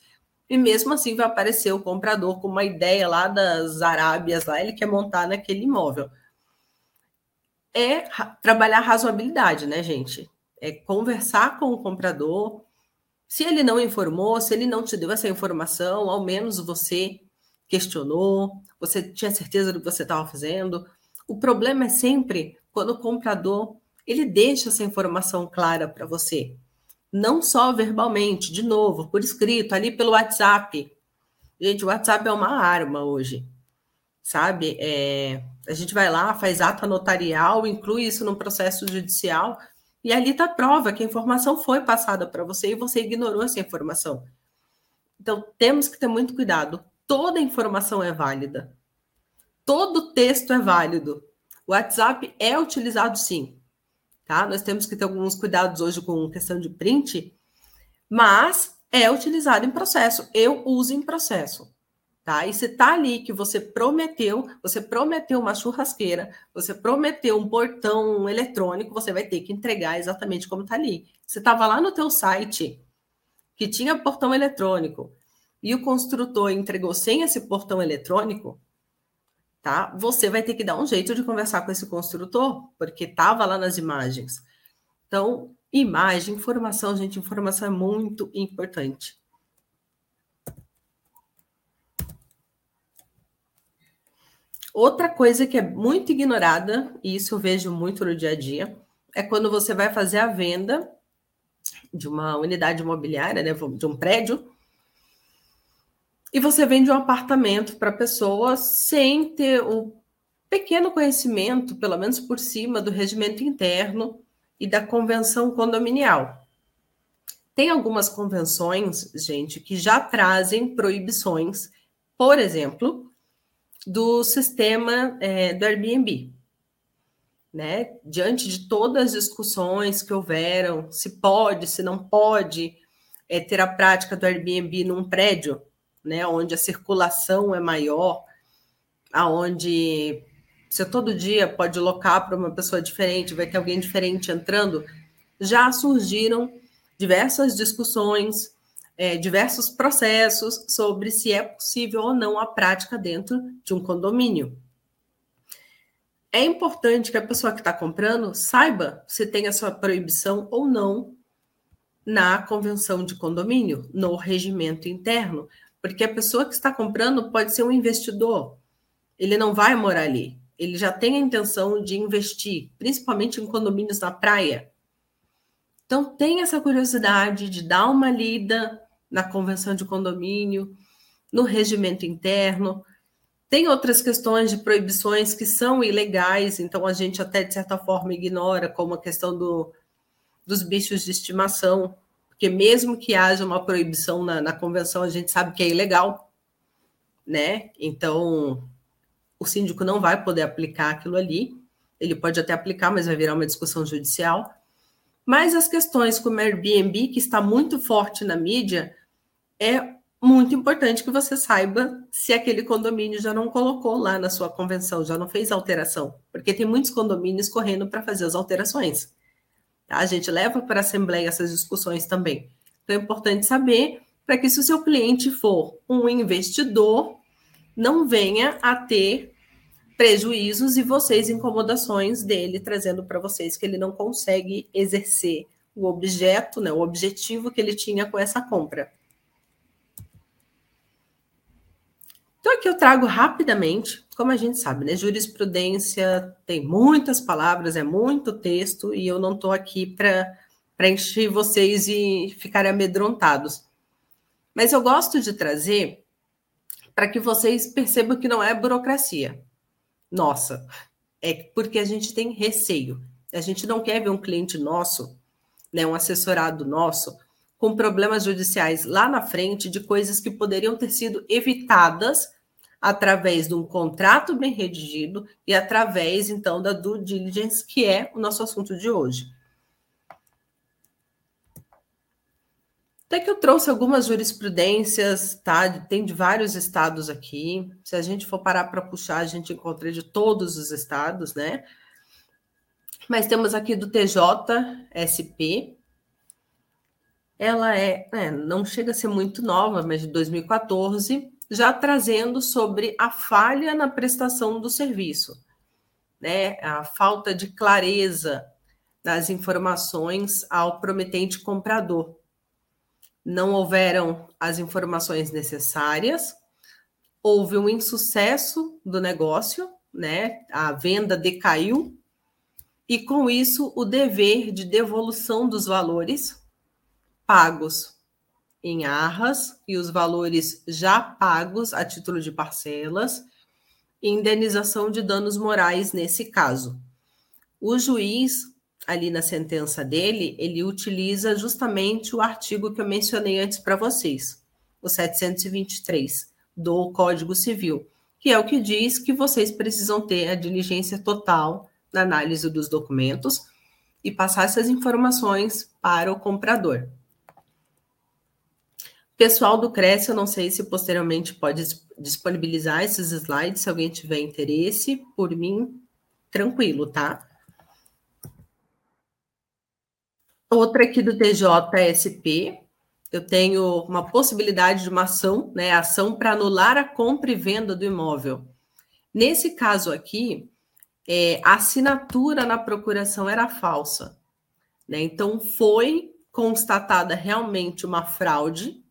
e mesmo assim vai aparecer o comprador com uma ideia lá das Arábias, lá ele quer montar naquele imóvel. É trabalhar razoabilidade, né, gente? É conversar com o comprador. Se ele não informou, se ele não te deu essa informação, ao menos você questionou, você tinha certeza do que você estava fazendo. O problema é sempre quando o comprador ele deixa essa informação clara para você. Não só verbalmente, de novo, por escrito, ali pelo WhatsApp. Gente, o WhatsApp é uma arma hoje, sabe? É, a gente vai lá, faz ata notarial, inclui isso no processo judicial, e ali está a prova que a informação foi passada para você e você ignorou essa informação. Então, temos que ter muito cuidado toda informação é válida. Todo texto é válido. O WhatsApp é utilizado sim. Tá? Nós temos que ter alguns cuidados hoje com questão de print, mas é utilizado em processo. Eu uso em processo. Tá? E se tá ali que você prometeu, você prometeu uma churrasqueira, você prometeu um portão eletrônico, você vai ter que entregar exatamente como tá ali. Você estava lá no teu site que tinha portão eletrônico, e o construtor entregou sem esse portão eletrônico, tá? Você vai ter que dar um jeito de conversar com esse construtor, porque estava lá nas imagens. Então, imagem, informação, gente, informação é muito importante. Outra coisa que é muito ignorada, e isso eu vejo muito no dia a dia, é quando você vai fazer a venda de uma unidade imobiliária, né, de um prédio, e você vende um apartamento para a pessoa sem ter o pequeno conhecimento, pelo menos por cima, do regimento interno e da convenção condominial. Tem algumas convenções, gente, que já trazem proibições, por exemplo, do sistema é, do Airbnb. Né? Diante de todas as discussões que houveram, se pode, se não pode é, ter a prática do Airbnb num prédio, né, onde a circulação é maior, aonde você todo dia pode locar para uma pessoa diferente, vai ter alguém diferente entrando, já surgiram diversas discussões, é, diversos processos sobre se é possível ou não a prática dentro de um condomínio. É importante que a pessoa que está comprando saiba se tem a sua proibição ou não na convenção de condomínio, no regimento interno, porque a pessoa que está comprando pode ser um investidor. Ele não vai morar ali. Ele já tem a intenção de investir, principalmente em condomínios na praia. Então, tem essa curiosidade de dar uma lida na convenção de condomínio, no regimento interno. Tem outras questões de proibições que são ilegais, então a gente até, de certa forma, ignora, como a questão do, dos bichos de estimação porque mesmo que haja uma proibição na, na convenção, a gente sabe que é ilegal, né? Então, o síndico não vai poder aplicar aquilo ali. Ele pode até aplicar, mas vai virar uma discussão judicial. Mas as questões como Airbnb, que está muito forte na mídia, é muito importante que você saiba se aquele condomínio já não colocou lá na sua convenção, já não fez alteração, porque tem muitos condomínios correndo para fazer as alterações. Tá? A gente leva para a Assembleia essas discussões também. Então, é importante saber para que, se o seu cliente for um investidor, não venha a ter prejuízos e vocês incomodações dele, trazendo para vocês que ele não consegue exercer o objeto, né, o objetivo que ele tinha com essa compra. Aqui eu trago rapidamente, como a gente sabe, né? Jurisprudência tem muitas palavras, é muito texto, e eu não estou aqui para encher vocês e ficarem amedrontados. Mas eu gosto de trazer para que vocês percebam que não é burocracia. Nossa, é porque a gente tem receio. A gente não quer ver um cliente nosso, né, um assessorado nosso, com problemas judiciais lá na frente de coisas que poderiam ter sido evitadas através de um contrato bem redigido e através, então, da due diligence, que é o nosso assunto de hoje. Até que eu trouxe algumas jurisprudências, tá? Tem de vários estados aqui. Se a gente for parar para puxar, a gente encontra de todos os estados, né? Mas temos aqui do TJSP. Ela é, é, não chega a ser muito nova, mas de 2014, já trazendo sobre a falha na prestação do serviço, né? A falta de clareza das informações ao prometente comprador não houveram as informações necessárias, houve um insucesso do negócio, né? A venda decaiu e com isso o dever de devolução dos valores pagos em arras e os valores já pagos a título de parcelas e indenização de danos morais nesse caso. O juiz ali na sentença dele, ele utiliza justamente o artigo que eu mencionei antes para vocês, o 723 do Código Civil, que é o que diz que vocês precisam ter a diligência total na análise dos documentos e passar essas informações para o comprador. Pessoal do Cresce, eu não sei se posteriormente pode disponibilizar esses slides, se alguém tiver interesse, por mim, tranquilo, tá? Outra aqui do TJSP, eu tenho uma possibilidade de uma ação, né? Ação para anular a compra e venda do imóvel. Nesse caso aqui, é, a assinatura na procuração era falsa, né? Então foi constatada realmente uma fraude,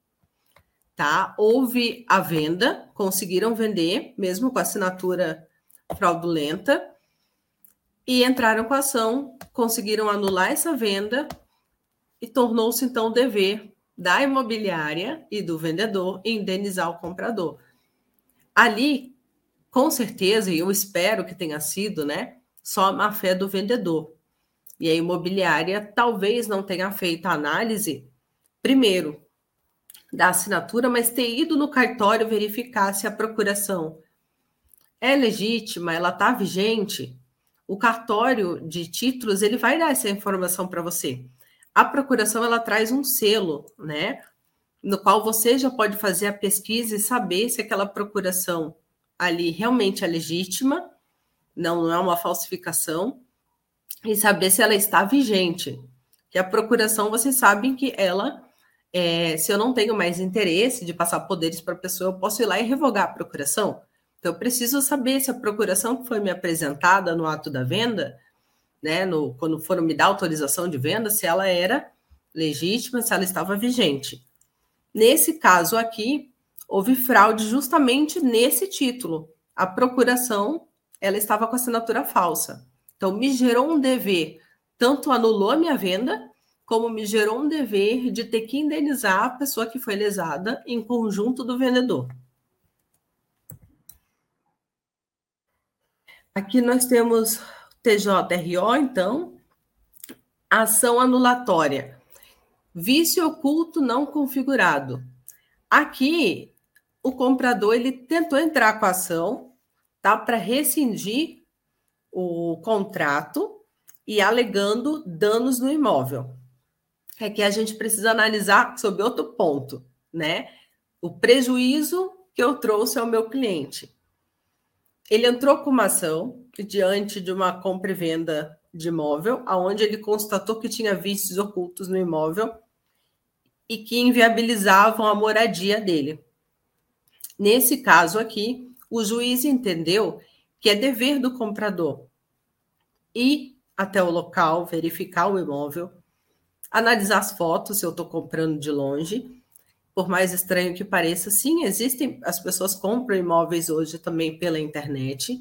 tá? Houve a venda, conseguiram vender, mesmo com a assinatura fraudulenta, e entraram com a ação, conseguiram anular essa venda e tornou-se então dever da imobiliária e do vendedor indenizar o comprador. Ali, com certeza, e eu espero que tenha sido, né, só a má fé do vendedor. E a imobiliária talvez não tenha feito a análise, primeiro, da assinatura, mas ter ido no cartório verificar se a procuração é legítima, ela está vigente. O cartório de títulos ele vai dar essa informação para você a procuração ela traz um selo, né? No qual você já pode fazer a pesquisa e saber se aquela procuração ali realmente é legítima, não, é uma falsificação, e saber se ela está vigente. Que a procuração, vocês sabem que ela, é, se eu não tenho mais interesse de passar poderes para a pessoa, eu posso ir lá e revogar a procuração. Então, eu preciso saber se a procuração que foi me apresentada no ato da venda né, no, quando foram me dar autorização de venda, se ela era legítima, se ela estava vigente. Nesse caso aqui, houve fraude justamente nesse título. A procuração, ela estava com assinatura falsa. Então, me gerou um dever, tanto anulou a minha venda, como me gerou um dever de ter que indenizar a pessoa que foi lesada em conjunto do vendedor. Aqui nós temos TJRO, então, ação anulatória. Vício oculto não configurado. Aqui, o comprador ele tentou entrar com a ação tá, para rescindir o contrato e alegando danos no imóvel. É que a gente precisa analisar sob outro ponto, né? O prejuízo que eu trouxe ao meu cliente. Ele entrou com uma ação diante de uma compra e venda de imóvel, aonde ele constatou que tinha vícios ocultos no imóvel e que inviabilizavam a moradia dele. Nesse caso aqui, o juiz entendeu que é dever do comprador ir até o local, verificar o imóvel, analisar as fotos, se eu estou comprando de longe, por mais estranho que pareça, sim, existem, as pessoas compram imóveis hoje também pela internet,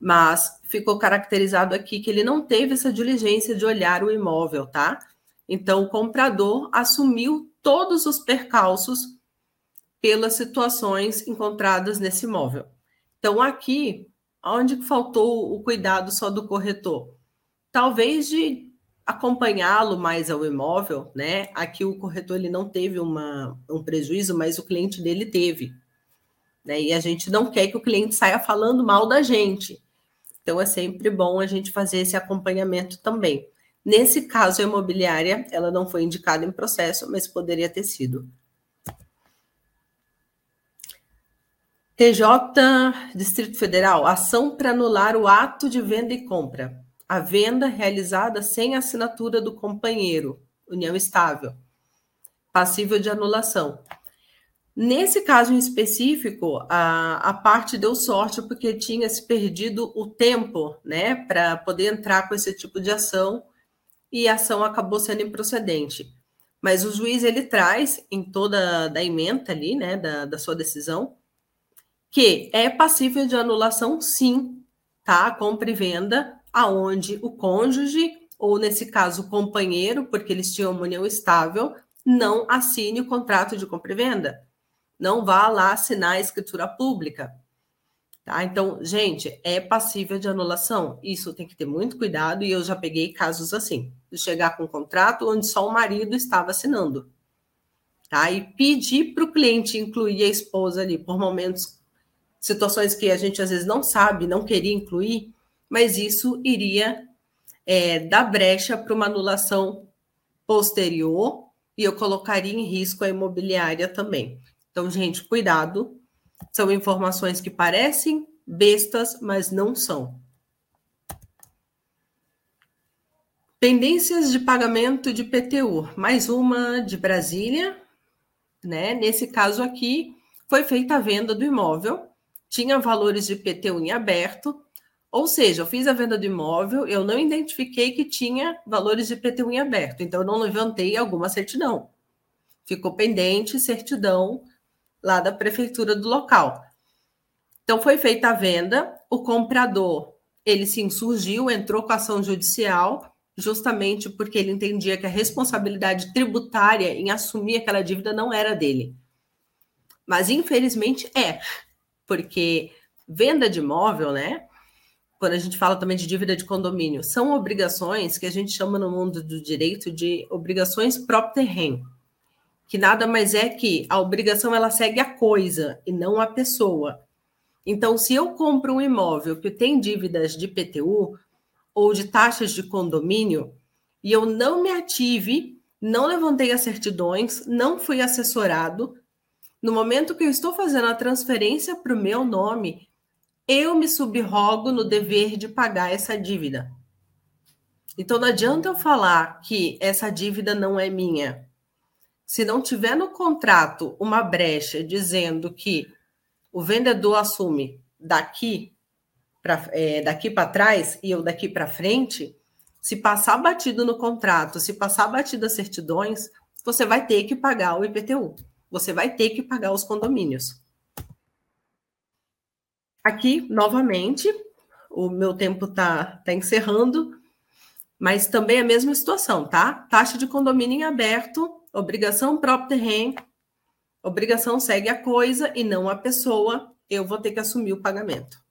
mas ficou caracterizado aqui que ele não teve essa diligência de olhar o imóvel, tá? Então, o comprador assumiu todos os percalços pelas situações encontradas nesse imóvel. Então, aqui, onde faltou o cuidado só do corretor? Talvez de acompanhá-lo mais ao imóvel, né? Aqui o corretor ele não teve uma, um prejuízo, mas o cliente dele teve. Né? E a gente não quer que o cliente saia falando mal da gente. Então é sempre bom a gente fazer esse acompanhamento também. Nesse caso, a imobiliária, ela não foi indicada em processo, mas poderia ter sido. TJ Distrito Federal, ação para anular o ato de venda e compra a venda realizada sem assinatura do companheiro, união estável, passível de anulação. Nesse caso em específico, a, a parte deu sorte porque tinha se perdido o tempo, né, para poder entrar com esse tipo de ação e a ação acabou sendo improcedente. Mas o juiz ele traz em toda da emenda ali, né, da, da sua decisão, que é passível de anulação, sim, tá? Compra e venda aonde o cônjuge, ou nesse caso o companheiro, porque eles tinham uma união estável, não assine o contrato de compra e venda. Não vá lá assinar a escritura pública. Tá? Então, gente, é passível de anulação. Isso tem que ter muito cuidado, e eu já peguei casos assim, de chegar com um contrato onde só o marido estava assinando. Tá? E pedir para o cliente incluir a esposa ali por momentos, situações que a gente às vezes não sabe, não queria incluir, mas isso iria é, dar brecha para uma anulação posterior e eu colocaria em risco a imobiliária também. Então, gente, cuidado. São informações que parecem bestas, mas não são. Pendências de pagamento de PTU. Mais uma de Brasília, né? Nesse caso aqui, foi feita a venda do imóvel, tinha valores de PTU em aberto, ou seja, eu fiz a venda do imóvel, eu não identifiquei que tinha valores de IPTU em aberto, então eu não levantei alguma certidão. Ficou pendente certidão lá da prefeitura do local. Então foi feita a venda, o comprador, ele se insurgiu, entrou com ação judicial, justamente porque ele entendia que a responsabilidade tributária em assumir aquela dívida não era dele. Mas infelizmente é, porque venda de imóvel, né? Quando a gente fala também de dívida de condomínio, são obrigações que a gente chama no mundo do direito de obrigações próprio terreno, que nada mais é que a obrigação ela segue a coisa e não a pessoa. Então, se eu compro um imóvel que tem dívidas de PTU ou de taxas de condomínio e eu não me ative, não levantei as certidões, não fui assessorado, no momento que eu estou fazendo a transferência para o meu nome, eu me subrogo no dever de pagar essa dívida. Então não adianta eu falar que essa dívida não é minha. Se não tiver no contrato uma brecha dizendo que o vendedor assume daqui para é, daqui para trás e eu daqui para frente, se passar batido no contrato, se passar batido as certidões, você vai ter que pagar o IPTU. Você vai ter que pagar os condomínios. Aqui, novamente, o meu tempo está tá encerrando, mas também a mesma situação, tá? Taxa de condomínio em aberto, obrigação próprio terreno, obrigação segue a coisa e não a pessoa, eu vou ter que assumir o pagamento.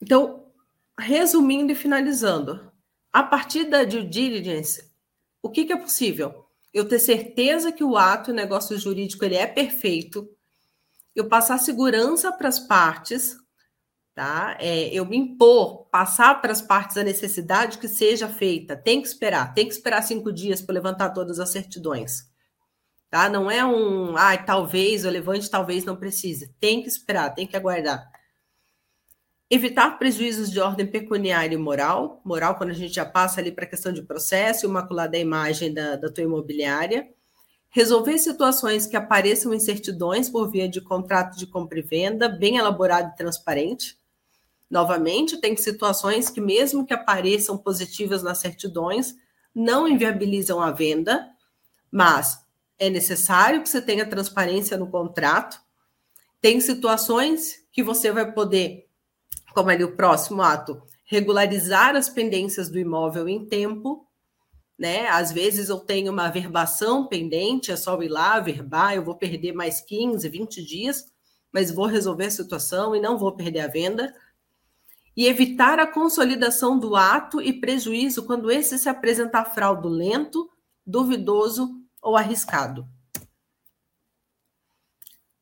Então, resumindo e finalizando, a partir da due diligence, o que, que é possível? Eu ter certeza que o ato, o negócio jurídico, ele é perfeito, eu passar segurança para as partes, tá? É, eu me impor, passar para as partes a necessidade que seja feita. Tem que esperar, tem que esperar cinco dias para levantar todas as certidões. Tá? Não é um, ah, talvez eu levante, talvez não precise. Tem que esperar, tem que aguardar. Evitar prejuízos de ordem pecuniária e moral. Moral, quando a gente já passa ali para a questão de processo, imaculada a imagem da, da tua imobiliária resolver situações que apareçam em certidões por via de contrato de compra e venda, bem elaborado e transparente. Novamente, tem situações que, mesmo que apareçam positivas nas certidões, não inviabilizam a venda, Mas é necessário que você tenha transparência no contrato. Tem situações que você vai poder, como ali o próximo ato, regularizar as pendências do imóvel em tempo, né? Às vezes eu tenho uma verbação pendente, é só ir lá verbar, eu vou perder mais 15, 20 dias, mas vou resolver a situação e não vou perder a venda. E evitar a consolidação do ato e prejuízo quando esse se apresentar fraudulento, duvidoso ou arriscado.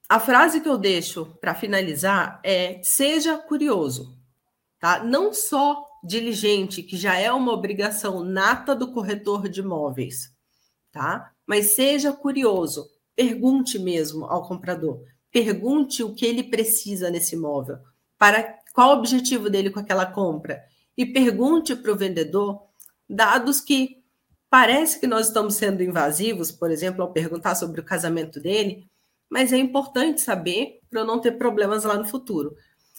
A frase que eu deixo para finalizar é: seja curioso, tá? Não só diligente, que já é uma obrigação nata do corretor de imóveis, tá? Mas seja curioso, pergunte mesmo ao comprador, pergunte o que ele precisa nesse imóvel, para qual o objetivo dele com aquela compra, e pergunte para o vendedor dados que Parece que nós estamos sendo invasivos, por exemplo, ao perguntar sobre o casamento dele, mas é importante saber para eu não ter problemas lá no futuro.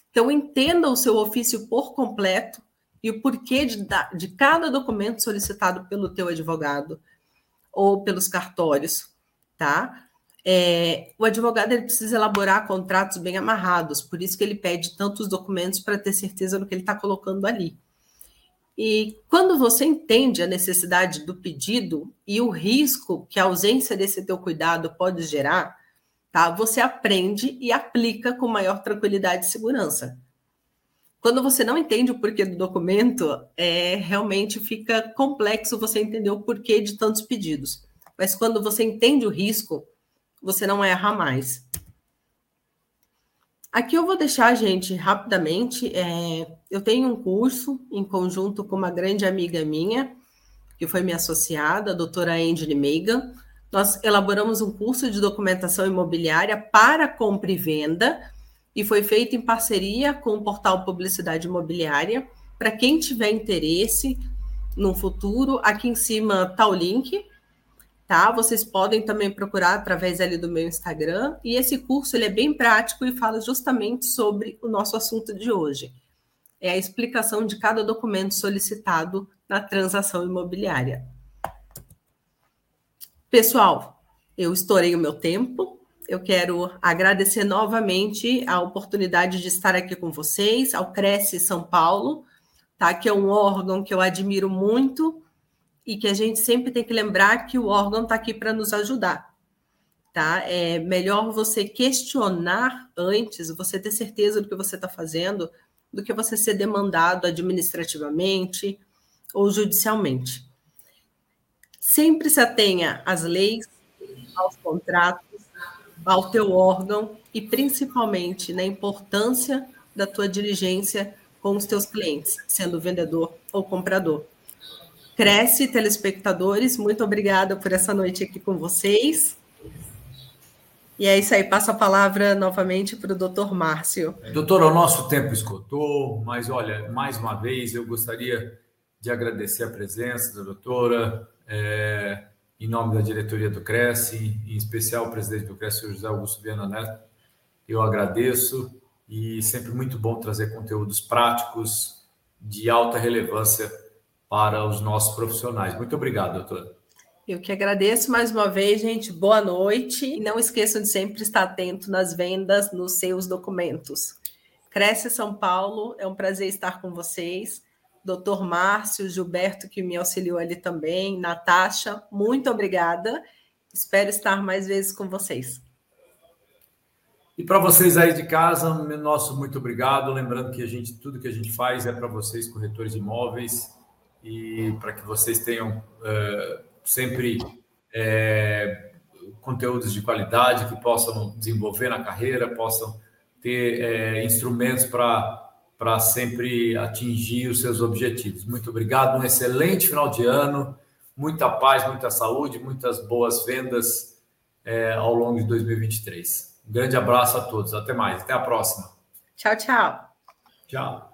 Então, entenda o seu ofício por completo e o porquê de, de cada documento solicitado pelo teu advogado ou pelos cartórios, tá? É, o advogado ele precisa elaborar contratos bem amarrados, por isso que ele pede tantos documentos para ter certeza do que ele está colocando ali. E quando você entende a necessidade do pedido e o risco que a ausência desse teu cuidado pode gerar, tá? Você aprende e aplica com maior tranquilidade e segurança. Quando você não entende o porquê do documento, é realmente fica complexo você entender o porquê de tantos pedidos. Mas quando você entende o risco, você não erra mais. Aqui eu vou deixar, gente, rapidamente. É, eu tenho um curso em conjunto com uma grande amiga minha, que foi minha associada, a doutora Angela Megan. Nós elaboramos um curso de documentação imobiliária para compra e venda, e foi feito em parceria com o portal Publicidade Imobiliária. Para quem tiver interesse no futuro, aqui em cima está o link tá? Vocês podem também procurar através ali do meu Instagram. E esse curso ele é bem prático e fala justamente sobre o nosso assunto de hoje. É a explicação de cada documento solicitado na transação imobiliária. Pessoal, eu estourei o meu tempo. Eu quero agradecer novamente a oportunidade de estar aqui com vocês, ao Cresce São Paulo, tá? Que é um órgão que eu admiro muito e que a gente sempre tem que lembrar que o órgão está aqui para nos ajudar. Tá? É melhor você questionar antes, você ter certeza do que você está fazendo, do que você ser demandado administrativamente ou judicialmente. Sempre se atenha às leis, aos contratos, ao teu órgão e principalmente na importância da tua diligência com os teus clientes, sendo vendedor ou comprador. Cresce, telespectadores, muito obrigada por essa noite aqui com vocês. E é isso aí, passo a palavra novamente para o doutor Márcio. Doutor, o nosso tempo esgotou, mas olha, mais uma vez eu gostaria de agradecer a presença da doutora, é, em nome da diretoria do Cresce, em especial o presidente do Cresce, José Augusto Viana Neto. Eu agradeço e sempre muito bom trazer conteúdos práticos de alta relevância para os nossos profissionais. Muito obrigado, doutora. Eu que agradeço mais uma vez, gente. Boa noite. E não esqueçam de sempre estar atento nas vendas, nos seus documentos. Cresce São Paulo, é um prazer estar com vocês. Doutor Márcio, Gilberto, que me auxiliou ali também, Natasha, muito obrigada. Espero estar mais vezes com vocês. E para vocês aí de casa, nosso muito obrigado. Lembrando que a gente, tudo que a gente faz é para vocês, corretores de imóveis e para que vocês tenham é, sempre é, conteúdos de qualidade que possam desenvolver na carreira, possam ter é, instrumentos para sempre atingir os seus objetivos. Muito obrigado, um excelente final de ano, muita paz, muita saúde, muitas boas vendas é, ao longo de 2023. Um grande abraço a todos, até mais, até a próxima. Tchau, tchau. Tchau.